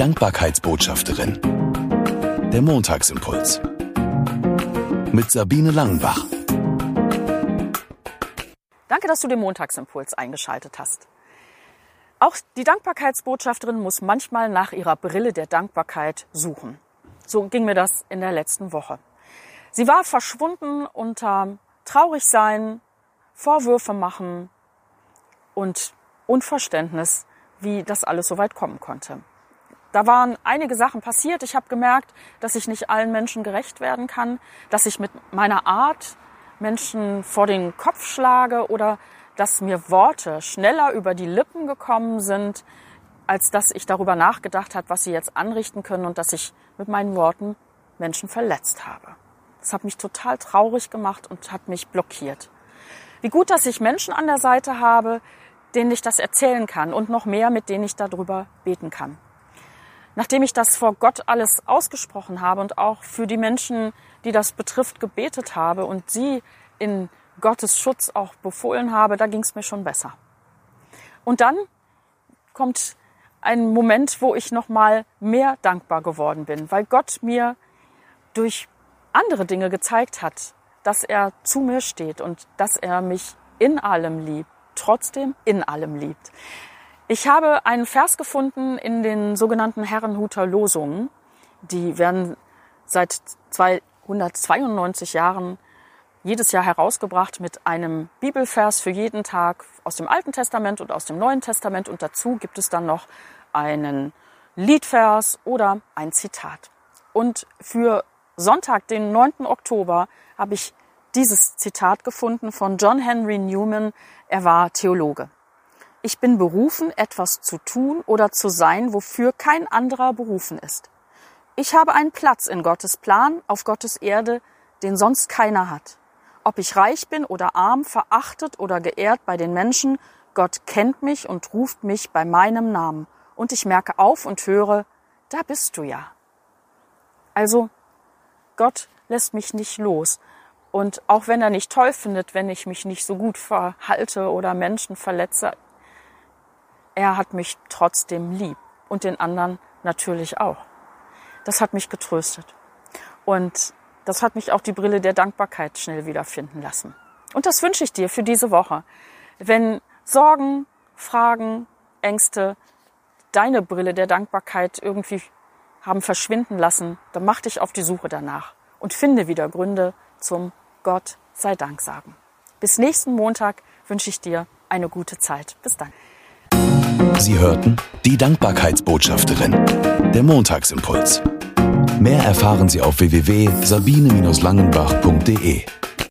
Dankbarkeitsbotschafterin. Der Montagsimpuls. Mit Sabine Langenbach. Danke, dass du den Montagsimpuls eingeschaltet hast. Auch die Dankbarkeitsbotschafterin muss manchmal nach ihrer Brille der Dankbarkeit suchen. So ging mir das in der letzten Woche. Sie war verschwunden unter Traurigsein, Vorwürfe machen und Unverständnis, wie das alles so weit kommen konnte. Da waren einige Sachen passiert. Ich habe gemerkt, dass ich nicht allen Menschen gerecht werden kann, dass ich mit meiner Art Menschen vor den Kopf schlage oder dass mir Worte schneller über die Lippen gekommen sind, als dass ich darüber nachgedacht habe, was sie jetzt anrichten können und dass ich mit meinen Worten Menschen verletzt habe. Das hat mich total traurig gemacht und hat mich blockiert. Wie gut, dass ich Menschen an der Seite habe, denen ich das erzählen kann und noch mehr, mit denen ich darüber beten kann. Nachdem ich das vor Gott alles ausgesprochen habe und auch für die Menschen, die das betrifft, gebetet habe und sie in Gottes Schutz auch befohlen habe, da ging es mir schon besser. Und dann kommt ein Moment, wo ich noch mal mehr dankbar geworden bin, weil Gott mir durch andere Dinge gezeigt hat, dass er zu mir steht und dass er mich in allem liebt, trotzdem in allem liebt. Ich habe einen Vers gefunden in den sogenannten Herrenhuter Losungen. Die werden seit 292 Jahren jedes Jahr herausgebracht mit einem Bibelvers für jeden Tag aus dem Alten Testament und aus dem Neuen Testament. Und dazu gibt es dann noch einen Liedvers oder ein Zitat. Und für Sonntag, den 9. Oktober, habe ich dieses Zitat gefunden von John Henry Newman. Er war Theologe. Ich bin berufen, etwas zu tun oder zu sein, wofür kein anderer berufen ist. Ich habe einen Platz in Gottes Plan, auf Gottes Erde, den sonst keiner hat. Ob ich reich bin oder arm, verachtet oder geehrt bei den Menschen, Gott kennt mich und ruft mich bei meinem Namen. Und ich merke auf und höre, da bist du ja. Also Gott lässt mich nicht los. Und auch wenn er nicht toll findet, wenn ich mich nicht so gut verhalte oder Menschen verletze, er hat mich trotzdem lieb und den anderen natürlich auch. Das hat mich getröstet. Und das hat mich auch die Brille der Dankbarkeit schnell wiederfinden lassen. Und das wünsche ich dir für diese Woche. Wenn Sorgen, Fragen, Ängste deine Brille der Dankbarkeit irgendwie haben verschwinden lassen, dann mach dich auf die Suche danach und finde wieder Gründe zum Gott sei Dank sagen. Bis nächsten Montag wünsche ich dir eine gute Zeit. Bis dann. Sie hörten die Dankbarkeitsbotschafterin, der Montagsimpuls. Mehr erfahren Sie auf www.sabine-langenbach.de.